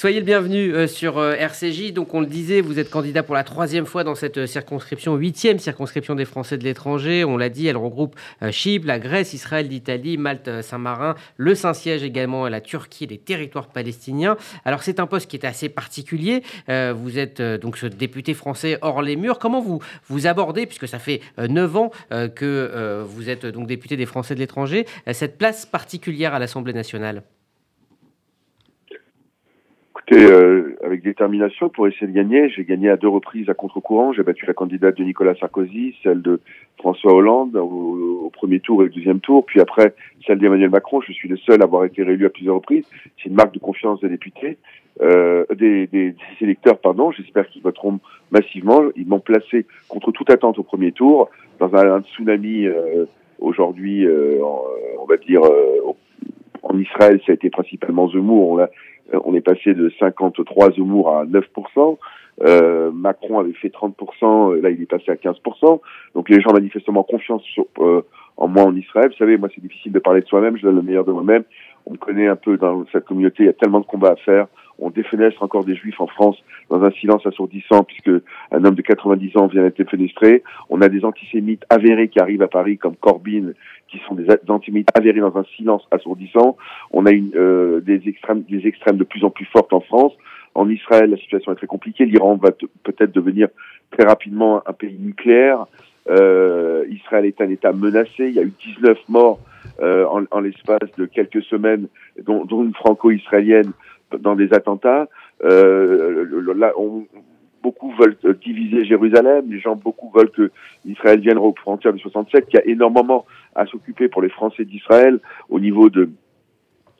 Soyez le bienvenu euh, sur euh, RCJ. Donc, on le disait, vous êtes candidat pour la troisième fois dans cette euh, circonscription, huitième circonscription des Français de l'étranger. On l'a dit, elle regroupe Chypre, la Grèce, Israël, l'Italie, Malte, Saint-Marin, le Saint-Siège également, la Turquie, les territoires palestiniens. Alors, c'est un poste qui est assez particulier. Vous êtes donc ce député français hors les murs. Comment vous vous abordez, puisque ça fait neuf ans que vous êtes donc député des Français de l'étranger, cette place particulière à l'Assemblée nationale? Euh, avec détermination pour essayer de gagner. J'ai gagné à deux reprises à contre-courant. J'ai battu la candidate de Nicolas Sarkozy, celle de François Hollande au, premier tour et au deuxième tour, puis après celle d'Emmanuel Macron. Je suis le seul à avoir été réélu à plusieurs reprises. C'est une marque de confiance des députés, euh, des, des, électeurs, pardon. J'espère qu'ils voteront massivement. Ils m'ont placé contre toute attente au premier tour dans un, tsunami euh, aujourd'hui, euh, on va dire. en Israël, ça a été principalement Zemmour. Euh, on est passé de 53 Zemmour à 9%. Euh, Macron avait fait 30%, là il est passé à 15%. Donc les gens manifestement confiance sur, euh, en moi en Israël. Vous savez, moi c'est difficile de parler de soi-même, je donne le meilleur de moi-même. On me connaît un peu dans cette communauté, il y a tellement de combats à faire. On défenestre encore des juifs en France dans un silence assourdissant puisque un homme de 90 ans vient d'être défenestré. On a des antisémites avérés qui arrivent à Paris comme Corbyn qui sont des antisémites avérés dans un silence assourdissant. On a euh, des extrêmes, des extrêmes de plus en plus fortes en France. En Israël, la situation est très compliquée. L'Iran va peut-être devenir très rapidement un pays nucléaire. Euh, Israël est un État menacé. Il y a eu 19 morts euh, en, l'espace de quelques semaines, dont une franco-israélienne dans des attentats. Euh, là, beaucoup veulent diviser Jérusalem. Les gens beaucoup veulent que Israël vienne aux frontières de 67. Il y a énormément à s'occuper pour les Français d'Israël au niveau de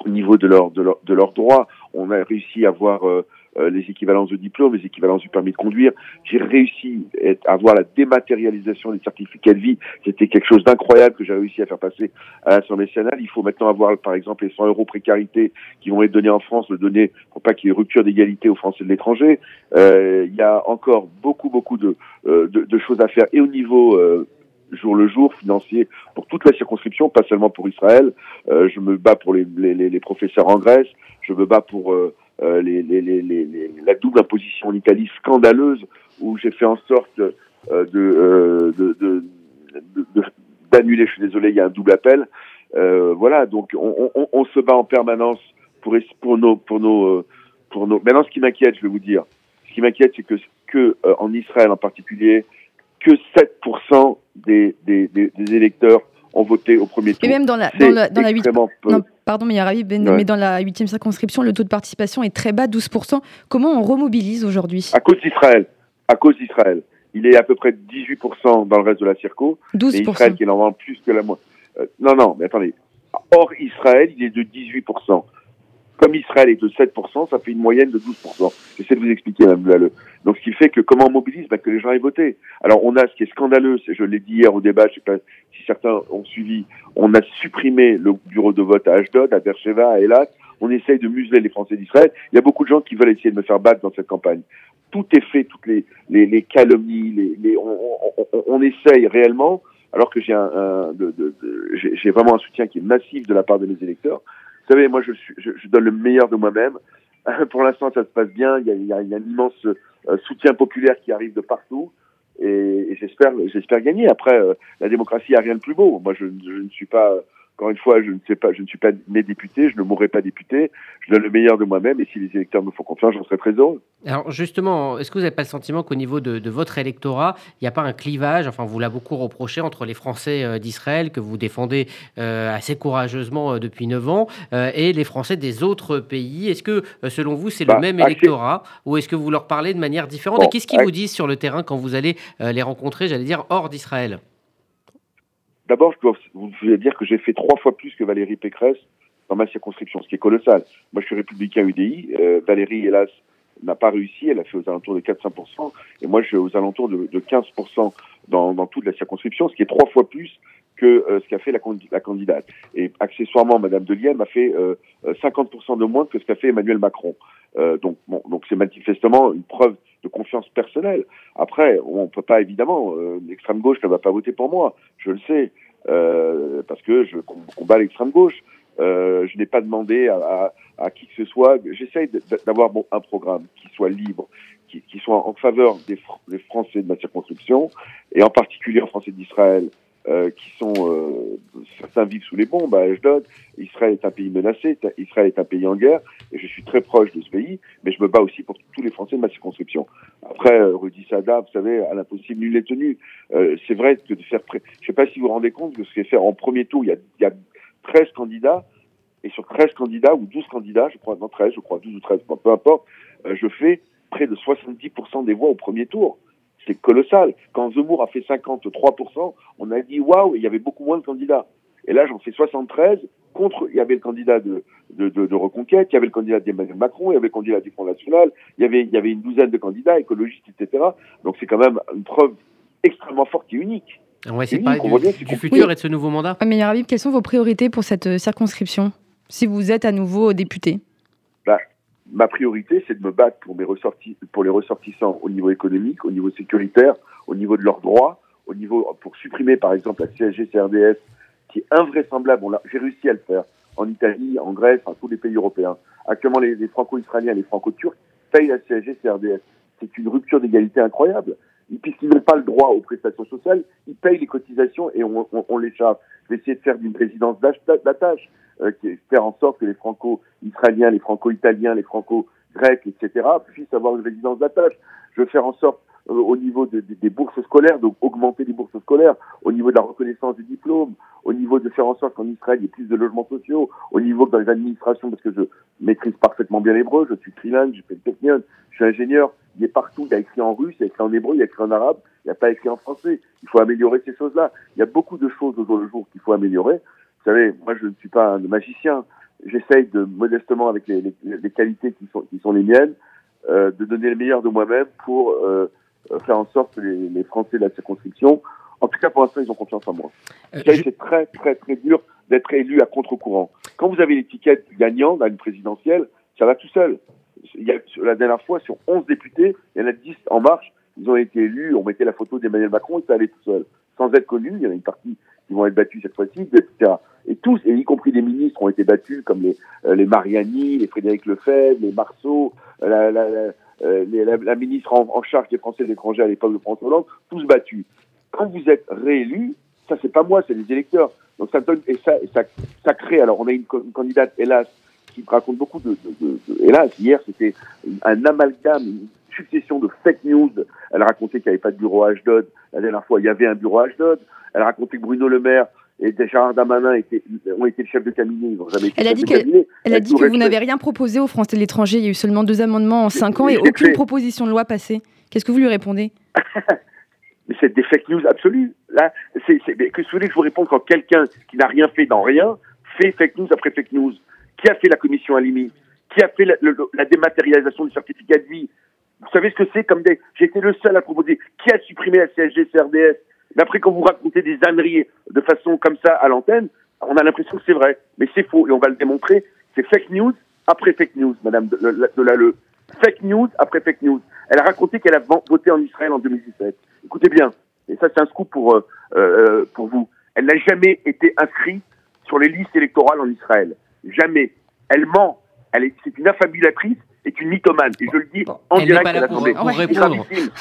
au niveau de leurs de leur, de leurs droits. On a réussi à avoir euh, euh, les équivalences de diplôme, les équivalences du permis de conduire. J'ai réussi à avoir la dématérialisation des certificats de vie. C'était quelque chose d'incroyable que j'ai réussi à faire passer à l'Assemblée nationale. Il faut maintenant avoir, par exemple, les 100 euros précarité qui vont être donnés en France, le donner pour pas qu'il y ait rupture d'égalité aux Français de l'étranger. Euh, il y a encore beaucoup, beaucoup de, de, de, choses à faire et au niveau jour le jour, financier pour toute la circonscription, pas seulement pour Israël. Euh, je me bats pour les, les, les, professeurs en Grèce, je me bats pour euh, euh les, la double imposition en Italie scandaleuse, où j'ai fait en sorte euh, euh, de, de, de, d'annuler, je suis désolé, il y a un double appel. voilà, donc on, on, on, se bat en permanence pour, pour nos... Pour nos pour nos... Maintenant, ce qui m'inquiète, je vais vous dire, ce qui m'inquiète, c'est que, que en Israël en particulier, que 7% des, des, des, des, électeurs ont voté au premier tour. Et même dans la, dans la, dans la 8... non, pardon, mais, ben, mais dans la huitième circonscription, le taux de participation est très bas, 12%. Comment on remobilise aujourd'hui? À cause d'Israël. À cause d'Israël. Il est à peu près 18% dans le reste de la circo. 12%. Et Israël qui est normalement plus que la moitié. Euh, non, non, mais attendez. Hors Israël, il est de 18%. Comme Israël est de 7%, ça fait une moyenne de 12%. J'essaie de vous expliquer, Mme Blalleux. Donc, ce qui fait que comment on mobilise bah, Que les gens aient voté. Alors, on a ce qui est scandaleux, c'est, je l'ai dit hier au débat, je sais pas si certains ont suivi, on a supprimé le bureau de vote à Ashdod, à Beersheba, à Elat. On essaye de museler les Français d'Israël. Il y a beaucoup de gens qui veulent essayer de me faire battre dans cette campagne. Tout est fait, toutes les, les, les calomnies, les, les on, on, on, essaye réellement, alors que j'ai un, un de, de, j'ai vraiment un soutien qui est massif de la part de mes électeurs, vous savez, moi, je, donne le meilleur de moi-même. Pour l'instant, ça se passe bien. Il y a, un immense euh, soutien populaire qui arrive de partout. Et, j'espère, gagner. Après, euh, la démocratie a rien de plus beau. Moi, je ne suis pas encore une fois, je ne sais pas, je ne suis pas né député, je ne mourrai pas député. Je donne le meilleur de moi-même et si les électeurs me font confiance, j'en serai très heureux. Alors justement, est-ce que vous n'avez pas le sentiment qu'au niveau de, votre électorat, il n'y a pas un clivage Enfin, vous l'a beaucoup reproché entre les Français euh, d'Israël que vous défendez euh, assez courageusement euh, depuis 9 ans et les Français des autres pays? Est-ce que, selon vous, c'est le bah, même électorat ou est-ce que vous leur parlez de manière différente? Et qu'est-ce qu'ils vous disent sur le terrain quand vous allez les rencontrer, j'allais dire, hors d'Israël? D'abord, je dois vous dire que j'ai fait trois fois plus que Valérie Pécresse dans ma circonscription, ce qui est colossal. Moi, je suis républicain UDI. Euh, Valérie, hélas, n'a pas réussi. Elle a fait aux alentours de 400%. Et moi, je suis aux alentours de, de 15% dans, dans, toute la circonscription, ce qui est trois fois plus que euh, ce qu'a fait la, candidate. Et accessoirement, Madame Deliem a fait euh, 50% de moins que ce qu'a fait Emmanuel Macron. Euh, donc, bon, donc c'est manifestement une preuve de confiance personnelle. Après, on peut pas évidemment, euh, l'extrême gauche ne va pas voter pour moi, je le sais, euh, parce que je combat l'extrême gauche. je n'ai pas demandé à, qui que ce soit. J'essaye d'avoir un programme qui soit libre, qui, qui soit en faveur des, des, Français de ma circonscription, et en particulier en Français d'Israël, euh, qui sont euh, certains vivent sous les bombes à Ashdod. Israël est un pays menacé, Israël est un pays en guerre, et je suis très proche de ce pays, mais je me bats aussi pour tous les Français de ma circonscription. Après, euh, Rudy Sada, vous savez, à l'impossible, nul n'est tenu. Euh, c'est vrai que de faire, pré... je sais pas si vous vous rendez compte que ce qui est fait en premier tour, il y a, il y a 13 candidats, et sur 13 candidats, ou 12 candidats, je crois, non 13, je crois 12 ou 13, peu importe, je fais près de 70% des voix au premier tour c'est colossal. Quand Zemmour a fait 53%, on a dit waouh, il y avait beaucoup moins de candidats. Et là, j'en fais 73 contre. Il y avait le candidat de, de, de, Reconquête, il y avait le candidat d'Emmanuel Macron, il y avait le candidat du Front National, il y avait, il y avait une douzaine de candidats écologistes, etc. Donc c'est quand même une preuve extrêmement forte et unique. On va essayer de parler du, futur et de ce nouveau mandat. Mais Habib, quelles sont vos priorités pour cette euh, circonscription si vous êtes à nouveau député? Ma priorité, c'est de me battre pour, mes ressortis, pour les ressortissants au niveau économique, au niveau sécuritaire, au niveau de leurs droits, au niveau pour supprimer par exemple la CSG-CRDS, qui est invraisemblable. J'ai réussi à le faire en Italie, en Grèce, en tous les pays européens. Actuellement, les, franco-israéliens, les franco-turcs payent la CSG-CRDS. C'est une rupture d'égalité incroyable. Puisqu'ils n'ont pas le droit aux prestations sociales, ils payent les cotisations et on, on, les charge. Je vais de faire d'une résidence d'attache. Euh, faire en sorte que les franco-israéliens, les franco-italiens, les franco-grecs, etc., puissent avoir une résidence d'attache. Je veux faire en sorte, euh, au niveau des bourses scolaires, d'augmenter les bourses scolaires, au niveau de la reconnaissance des diplômes, au niveau de faire en sorte qu'en Israël, il y ait plus de logements sociaux, au niveau dans les administrations, parce que je maîtrise parfaitement bien l'hébreu, je suis trilingue, j'ai fait le je suis ingénieur, il est partout, il y a écrit en russe, il y a écrit en hébreu, il y a écrit en arabe, il n'y a pas écrit en français. Il faut améliorer ces choses-là. Il y a beaucoup de choses au jour le jour qu'il faut améliorer. Vous savez, moi je ne suis pas un magicien. J'essaye de modestement, avec les, les, qualités qui sont, qui sont les miennes, euh, de donner le meilleur de moi-même pour euh, faire en sorte que les, les, Français de la circonscription, en tout cas pour l'instant, ils ont confiance en moi. Euh, c'est très très très dur d'être élu à contre-courant. Quand vous avez l'étiquette gagnant dans une présidentielle, ça va tout seul. Il y a, la dernière fois, sur 11 députés, il y en a 10 en marche, ils ont été élus, on mettait la photo d'Emmanuel Macron et ça allait tout seul. Sans être connu, il y en a une partie qui vont être battus cette fois-ci, etc. Et tous, y compris des ministres, ont été battus, comme les, euh, les Mariani, les Frédéric Lefebvre, les Marceau, euh, la, la, la, euh, la, ministre en, charge des Français de l'étranger à l'époque de François Hollande, tous battus. Quand vous êtes réélu, ça c'est pas moi, c'est les électeurs. Donc ça donne et ça, ça, ça crée. Alors on a une, candidate, hélas, qui raconte beaucoup de, de, hélas. Hier c'était un amalgame, une succession de fake news. Elle racontait qu'il n'y avait pas de bureau à Ashdod. La dernière fois, il y avait un bureau à Ashdod. Elle a raconté que Bruno Le Maire et Gérard Damanin étaient, ont été le chef de cabinet. Ils jamais été elle a dit, que, elle, a dit que vous n'avez rien proposé aux Français de l'étranger. Il y a eu seulement deux amendements en cinq ans et aucune proposition de loi passée. Qu'est-ce que vous lui répondez Mais c'est des fake news absolues. Là, c'est, que vous voulez que je vous réponde quand quelqu'un qui n'a rien fait dans rien fait fake news après fake news Qui a fait la commission Alimi Qui a fait la, la dématérialisation du certificat de vie Vous savez ce que c'est comme des... J'ai été le seul à proposer. Qui a supprimé la CSG-CRDS mais après, quand vous racontez des âneries de façon comme ça à l'antenne, on a l'impression que c'est vrai. Mais c'est faux et on va le démontrer. C'est fake news après fake news, madame de, de, Fake news après fake news. Elle a raconté qu'elle a voté en Israël en 2017. Écoutez bien, et ça c'est un scoop pour, euh, euh, pour vous. Elle n'a jamais été inscrite sur les listes électorales en Israël. Jamais. Elle ment. Elle est, c'est une affabulatrice est une mythomane. Et je le dis en direct à l'Assemblée.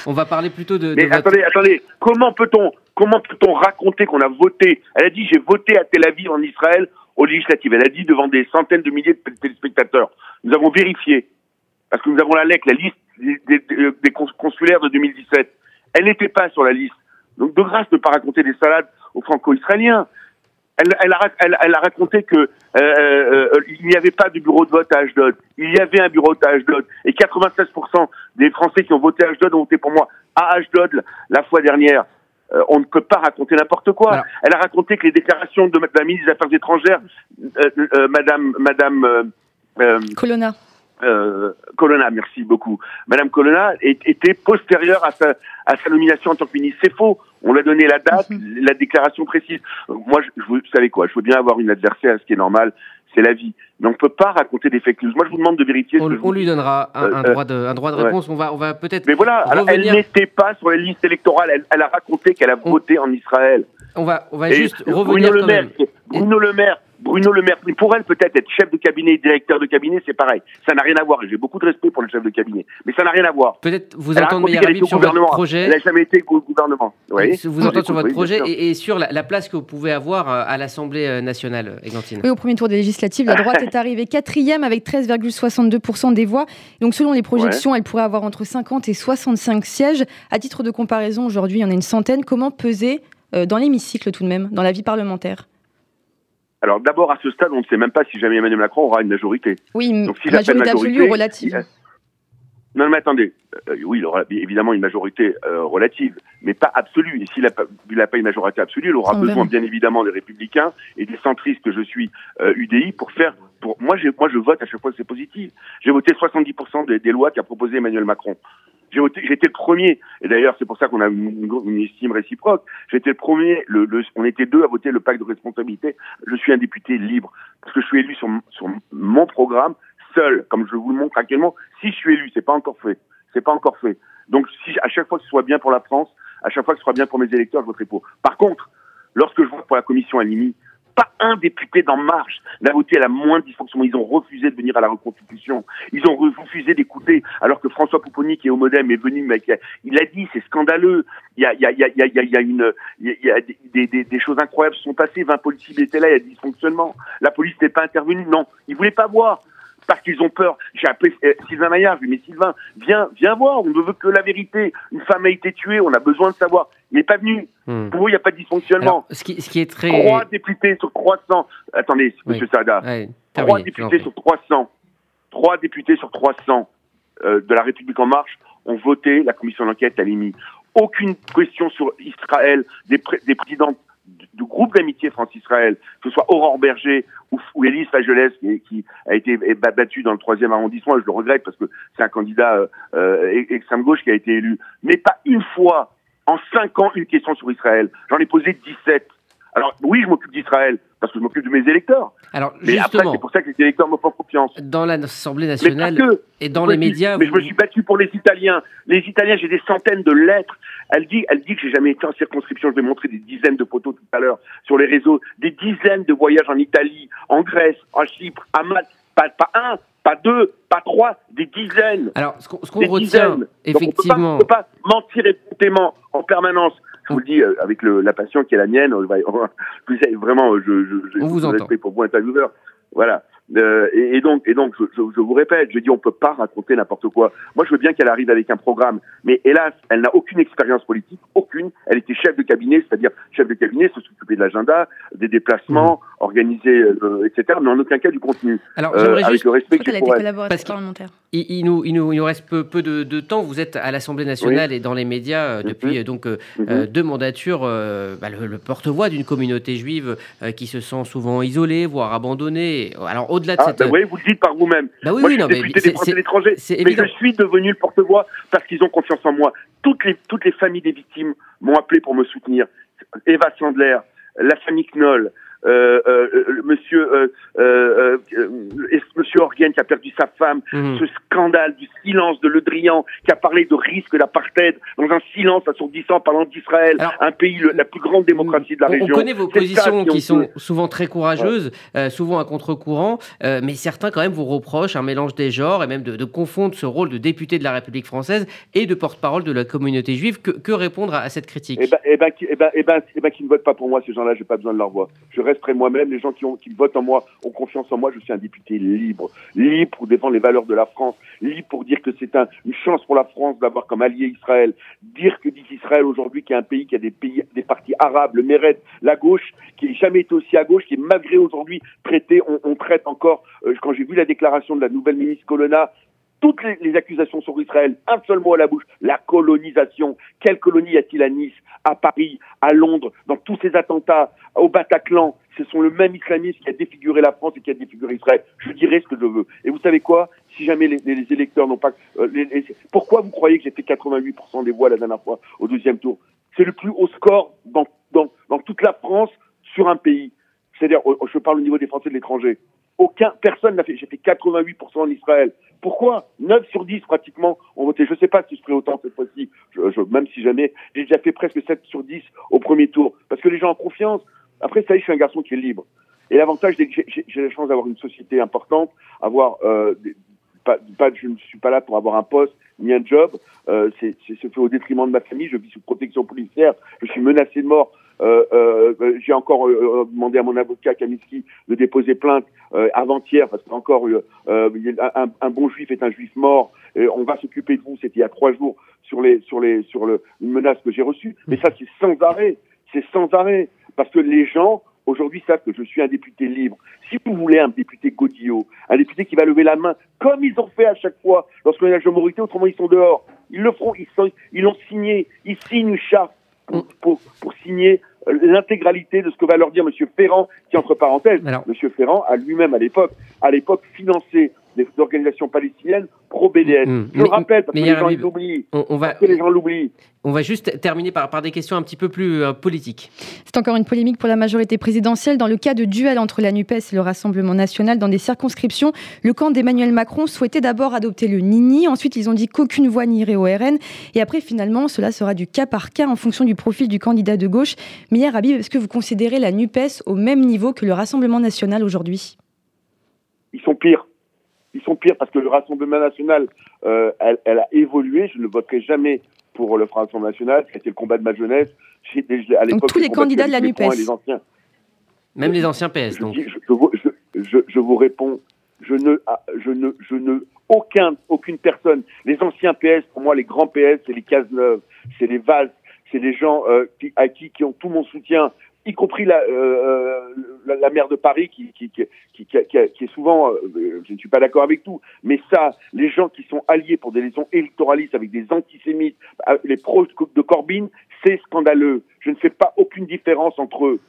On va parler plutôt de. Mais attendez, attendez. Comment peut-on, comment peut-on raconter qu'on a voté? Elle a dit j'ai voté à Tel Aviv en Israël aux législatives. Elle a dit devant des centaines de milliers de téléspectateurs. Nous avons vérifié parce que nous avons la LEC, la liste des, des consulaires de 2017. Elle n'était pas sur la liste. Donc de grâce, ne pas raconter des salades aux franco-israéliens. Elle, elle, a, elle, elle, a, raconté que euh, euh, il n'y avait pas de bureau de vote à Ashdod. Il y avait un bureau de vote à Ashdod. Et 96% des Français qui ont voté à Ashdod ont voté pour moi à Ashdod la fois dernière. Euh, on ne peut pas raconter n'importe quoi. Elle a raconté que les déclarations de la ministre des Affaires étrangères, euh, Madame, Madame Colonna. Euh, Colonna, merci beaucoup. Madame Colonna était postérieure à sa, à sa nomination en tant que ministre. C'est faux. On lui a donné la date, mhm. la déclaration précise. Moi, je, vous savez quoi Je veux bien avoir une adversaire, ce qui est normal, c'est la vie. mais on ne peut pas raconter des fake news. Moi, je vous demande de vérifier. On, lui donnera un, euh, droit de, un droit de réponse. On va, on va peut-être. Mais voilà, elle n'était pas sur les listes électorales. Elle, a raconté qu'elle a voté en Israël. On va, on va juste revenir. Bruno Le Maire, Bruno Le Maire Bruno Le Maire, pour elle peut-être être chef de cabinet et directeur de cabinet, c'est pareil. Ça n'a rien à voir. J'ai beaucoup de respect pour le chef de cabinet, mais ça n'a rien à voir. Peut-être vous entendre avis sur votre projet. Elle n'a jamais été au gouvernement. Vous entendre sur votre projet et, sur la, place que vous pouvez avoir euh, à l'Assemblée euh, nationale, Églantine. Oui, au premier tour des législatives, la droite est arrivée quatrième avec 13,62% des voix. Donc selon les projections, elle pourrait avoir entre 50 et 65 sièges. À titre de comparaison, aujourd'hui, il y en a une centaine. Comment peser euh, dans l'hémicycle tout de même, dans la vie parlementaire? Alors d'abord, à ce stade, on ne sait même pas si jamais Emmanuel Macron aura une majorité. Oui, Donc, si majorité, absolue ou relative Non, mais attendez. Euh, oui, il aura évidemment une majorité euh, relative, mais pas absolue. Et s'il n'a pas, pas, une majorité absolue, il aura besoin bien évidemment des républicains et des centristes que je suis UDI euh, pour faire... Pour... Moi, moi, je vote à chaque fois que c'est positif. J'ai voté 70% des, des lois qu'a proposé Emmanuel Macron. J'ai été le premier, et d'ailleurs c'est pour ça qu'on a une, estime réciproque. J'étais le premier, le, on était deux à voter le pacte de responsabilité. Je suis un député libre parce que je suis élu sur, sur mon programme seul, comme je vous le montre actuellement. Si je suis élu, c'est pas encore fait, c'est pas encore fait. Donc à chaque fois que ce soit bien pour la France, à chaque fois que ce soit bien pour mes électeurs, je voterai pour. Par contre, lorsque je vote pour la commission Alimi, pas un député d'En Marche n'a voté à la moindre dysfonction. Ils ont refusé de venir à la reconstitution. Ils ont refusé d'écouter, alors que François Pouponi, qui est au Modem, est venu, mais il a dit, c'est scandaleux. Il y a, des, choses incroyables sont passées. 20 policiers étaient là, il y a des dysfonctionnements. La police n'est pas intervenue. Non, ils voulaient pas voir parce qu'ils ont peur. J'ai appelé euh, Sylvain Maillard, je lui ai dit, mais Sylvain, viens, viens voir, on ne veut que la vérité. Une femme a été tuée, on a besoin de savoir. Il n'est pas venu. Hmm. Pour vous, il n'y a pas de dysfonctionnement. ce, qui, ce, qui, est très... Trois députés sur 300. Attendez, monsieur Sada. Trois députés sur 300. Trois députés sur 300 euh, de la République En Marche ont voté la commission d'enquête à l'IMI. Aucune question sur Israël des, des présidents du groupe d'amitié France-Israël, que ce soit Aurore Berger ou, ou Élise qui, a été battue dans le troisième arrondissement, je le regrette parce que c'est un candidat euh, euh, extrême gauche qui a été élu, mais pas une fois en cinq ans une question sur Israël. J'en ai posé 17. Alors oui, je m'occupe d'Israël parce que je m'occupe de mes électeurs. Alors mais après, c'est pour ça que les électeurs me font confiance. Dans l'Assemblée nationale et dans les médias. Mais je me suis battu pour les Italiens. Les Italiens, j'ai des centaines de lettres. Elle dit, elle dit que j'ai jamais été en circonscription. Je vais montrer des dizaines de photos tout à l'heure sur les réseaux, des dizaines de voyages en Italie, en Grèce, en Chypre, à Malte. Pas, pas un, pas deux, pas trois, des dizaines. Alors, ce qu'on retient, effectivement. on ne peut, pas mentir écoutément en permanence. Je vous le dis euh, avec le, la passion qui est la mienne. vraiment, je, je, je, on vous entend. pour vous intervieweur. Voilà. Euh, et, donc, et donc, je, je, vous répète, je dis, on peut pas raconter n'importe quoi. Moi, je veux bien qu'elle arrive avec un programme, mais hélas, elle n'a aucune expérience politique, aucune. Elle était chef de cabinet, c'est-à-dire chef de cabinet, se s'occuper de l'agenda, des déplacements, mmh. organiser, euh, etc., mais en aucun cas du contenu. Alors, euh, avec le respect qu'elle pour elle. Parce il, il, nous, il, nous, il nous reste peu, peu de, de temps. Vous êtes à l'Assemblée nationale et dans les médias depuis mmh. donc mmh. deux mandatures, bah, le, porte-voix d'une communauté juive qui se sent souvent isolée, voire abandonnée. Alors, au-delà de ah, cette... Oui, vous le dites par vous-même. Bah oui, moi, oui, je suis non, député des Français de l'étranger, mais je suis devenu le porte-voix parce qu'ils ont confiance en moi. Toutes les, toutes les familles des victimes m'ont appelé pour me soutenir. Eva Sandler, la famille Knoll, euh, euh, monsieur euh, euh, euh monsieur qui a perdu sa femme, mhm. ce scandale du silence de Le Drian qui a parlé de risque d'apartheid dans un silence assourdissant parlant d'Israël, un pays la plus grande démocratie de la région. On connaît vos positions qui, sont souvent très courageuses, souvent à contre-courant, mais certains quand même vous reprochent un mélange des genres et même de, de, confondre ce rôle de député de la République française et de porte-parole de la communauté juive. Que, que répondre à, cette critique? Eh ben, eh ben, eh ben, eh ben, eh ben, qui ne votent pas pour moi ces gens-là, j'ai pas besoin de leur voix. Je resterai moi-même. Les gens qui, votent en moi ont confiance en moi. Je suis un député libre, libre pour défendre les valeurs de la France, libre pour dire que c'est un, une chance pour la France d'avoir comme allié Israël. Dire que dit Israël aujourd'hui, qui est un pays qui a des pays, des partis arabes, le Mérède, la gauche, qui n'a jamais été aussi à gauche, qui est malgré aujourd'hui traité, on, on, traite encore. Euh, quand j'ai vu la déclaration de la nouvelle ministre Colonna, toutes les, les, accusations sur Israël, un seul mot à la bouche, la colonisation. Quelle colonie a-t-il à Nice, à Paris, à Londres, dans tous ces attentats, au Bataclan? Ce sont le même islamisme qui a défiguré la France et qui a défiguré Israël. Je dirais ce que je veux. Et vous savez quoi? Si jamais les, les, électeurs n'ont pas... Euh, les, pourquoi vous croyez que j'ai fait 88% des voix la dernière fois au deuxième tour? C'est le plus haut score dans, dans, dans toute la France sur un pays. C'est-à-dire, je parle au niveau des Français de l'étranger. Aucun, personne n'a fait. J'ai fait 88% en Israël. Pourquoi? 9 sur 10 pratiquement ont voté. Je ne sais pas si je ferai autant cette fois-ci, même si jamais. J'ai déjà fait presque 7 sur 10 au premier tour. Parce que les gens ont confiance. Après, ça y est, je suis un garçon qui est libre. Et l'avantage, c'est que j'ai la chance d'avoir une société importante, avoir euh, pas, je ne suis pas là pour avoir un poste ni un job. Euh, c'est fait au détriment de ma famille. Je vis sous protection policière. Je suis menacé de mort. Euh, euh, J'ai encore euh, demandé à mon avocat Kaminski de déposer plainte avant-hier parce qu'encore un, un, bon juif est un juif mort. Et on va s'occuper de vous. C'était il y a trois jours sur les sur les sur le, une menace que j'ai reçue. Mais ça c'est sans arrêt. C'est sans arrêt parce que les gens aujourd'hui savent que je suis un député libre. Si vous voulez un député Godillot, un député qui va lever la main, comme ils ont fait à chaque fois lorsqu'on a la majorité, autrement ils sont dehors. Ils le feront, ils, sont, ils l'ont signé, ils signent une charte pour, pour, signer l'intégralité de ce que va leur dire M. Ferrand, qui entre parenthèses, M. Ferrand a lui-même à l'époque, à l'époque financé des organisations palestiniennes pro-BDS. Mm. Je le rappelle parce que les gens l'oublient. On, va, les gens l'oublient. On va juste terminer par, par des questions un petit peu plus euh, politiques. C'est encore une polémique pour la majorité présidentielle. Dans le cas de duel entre la NUPES et le Rassemblement national dans des circonscriptions, le camp d'Emmanuel Macron souhaitait d'abord adopter le Nini. Ensuite, ils ont dit qu'aucune voix n'irait au RN. Et après, finalement, cela sera du cas par cas en fonction du profil du candidat de gauche. Mais hier, Habib, est-ce que vous considérez la NUPES au même niveau que le Rassemblement national aujourd'hui? Ils sont pires ils sont pires parce que le Rassemblement national, euh, elle, elle, a évolué. Je ne voterai jamais pour le Rassemblement national. C'était le combat de ma jeunesse. À donc tous les candidats de la NUPES. Les anciens. Même les anciens PS. Je, donc. Je, je, je, vous réponds. Je ne, ah, je ne, je ne, aucun, aucune personne. Les anciens PS, pour moi, les grands PS, c'est les Cazeneuve, c'est les Valls, c'est les gens euh, qui, à qui, qui ont tout mon soutien y compris la, euh, la, maire de Paris qui, qui, qui, qui, est souvent, euh, je ne suis pas d'accord avec tout, mais ça, les gens qui sont alliés pour des raisons électoralistes avec des antisémites, euh, les pros de Corbyn, c'est scandaleux. Je ne fais pas aucune différence entre eux.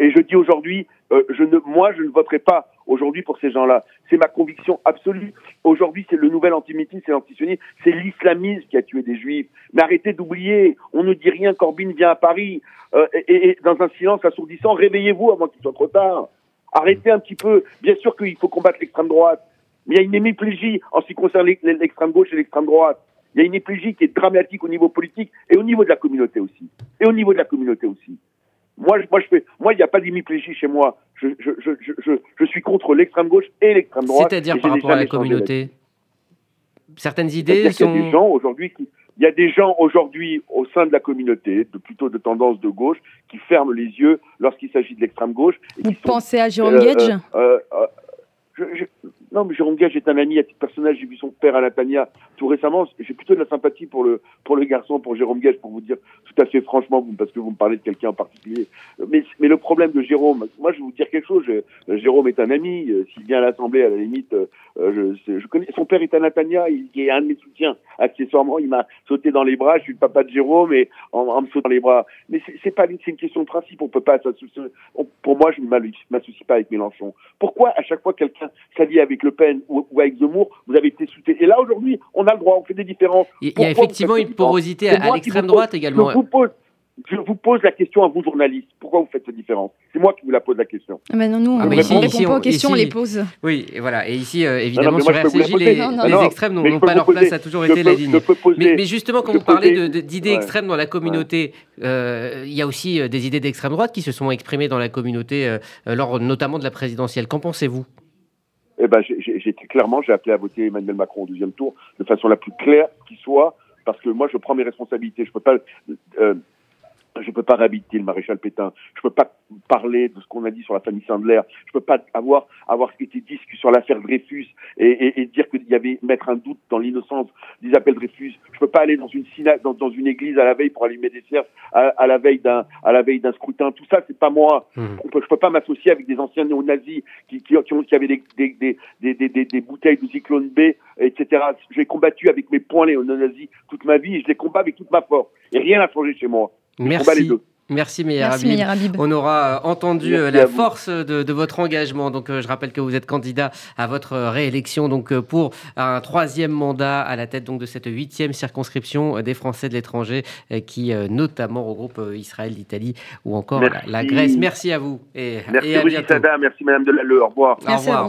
Et je dis aujourd'hui, euh, je ne, moi, je ne voterai pas aujourd'hui pour ces gens-là. C'est ma conviction absolue. Aujourd'hui, c'est le nouvel antisémitisme, c'est l'antisionisme, c'est l'islamisme qui a tué des juifs. Mais arrêtez d'oublier, on ne dit rien, Corbyn vient à Paris, euh, et, dans un silence assourdissant, réveillez-vous avant qu'il soit trop tard. Arrêtez un petit peu. Bien sûr qu'il faut combattre l'extrême droite, mais il y a une hémiplégie en ce qui concerne l'extrême gauche et l'extrême droite. Il y a une hémiplégie qui est dramatique au niveau politique et au niveau de la communauté aussi. Et au niveau de la communauté aussi. Moi, moi, je fais, moi, il n'y a pas d'hémiplégie chez moi. Je, je, je, je, je suis contre l'extrême gauche et l'extrême droite. C'est-à-dire par rapport à la communauté. Certaines idées sont. Il y a des gens aujourd'hui qui, il y a des gens aujourd'hui au sein de la communauté, de, plutôt de tendance de gauche, qui ferment les yeux lorsqu'il s'agit de l'extrême gauche. Vous pensez à Jérôme euh, Gage euh, euh, je, non, mais Jérôme Gage est un ami à titre personnel. J'ai vu son père à Natania tout récemment. J'ai plutôt de la sympathie pour le pour le garçon, pour Jérôme Gage, pour vous dire tout à fait franchement, parce que vous me parlez de quelqu'un en particulier. Mais mais le problème de Jérôme, moi je vais vous dire quelque chose. Jérôme est un ami. Euh, s'il vient à l'Assemblée, à la limite, euh, je, connais. Son père est à Natania. Il, est un de mes soutiens. Accessoirement, il m'a sauté dans les bras. Je suis le papa de Jérôme et en, me sautant dans les bras. Mais c'est pas c'est une question de principe. On peut pas Pour moi, je ne m'associe pas avec Mélenchon. Pourquoi à chaque fois quelqu'un s'allie avec le Pen ou, avec Zemmour, vous avez été soutenu? Et là, aujourd'hui, on a le droit, on fait des différences. Il y a effectivement une porosité à, l'extrême droite également. Je vous, pose, je vous pose la question à vous, journalistes. Pourquoi vous faites cette différence C'est moi qui vous la pose la question. Ah ben non, nous, on ne répond pas aux questions, on les pose. Oui, et voilà. Et ici, euh, évidemment, sur RCJ, les, les extrêmes n'ont pas leur place, ça a toujours été la ligne. mais, justement, quand vous parlez d'idées extrêmes dans la communauté, euh, il y a aussi euh, des idées d'extrême droite qui se sont exprimées dans la communauté, lors notamment de la présidentielle. Qu'en pensez-vous? Eh ben, j'ai clairement, j'ai appelé à voter Emmanuel Macron au deuxième tour de façon la plus claire qui soit, parce que moi, je prends mes responsabilités. Je peux pas euh, je ne peux pas réhabiliter le maréchal Pétain. Je ne peux pas parler de ce qu'on a dit sur la famille Sandler. Je ne peux pas avoir avoir été dit sur l'affaire Dreyfus et, et, et dire qu'il y avait mettre un doute dans l'innocence d'Isabelle Dreyfus. Je ne peux pas aller dans une dans, dans, une église à la veille pour allumer des cierges à, à, la veille d'un à la veille d'un scrutin. Tout ça, c'est pas moi. Mmh. je ne peux pas m'associer avec des anciens néo-nazis qui, qui, qui, ont, qui avaient des, des, des, des, des, bouteilles de cyclone B, etc. J'ai combattu avec mes poings les néo-nazis toute ma vie et je les combats avec toute ma force. Et rien n'a changé chez moi. Merci. Merci Meir Habib. On aura euh, entendu euh, la force de, votre engagement. Donc, euh, je rappelle que vous êtes candidat à votre réélection donc pour un troisième mandat à la tête donc de cette huitième circonscription des Français de l'étranger, qui notamment regroupe Israël, l'Italie ou encore la, Grèce. Merci à vous et, merci à bientôt. Merci Madame Delalleux. Au revoir. Au revoir.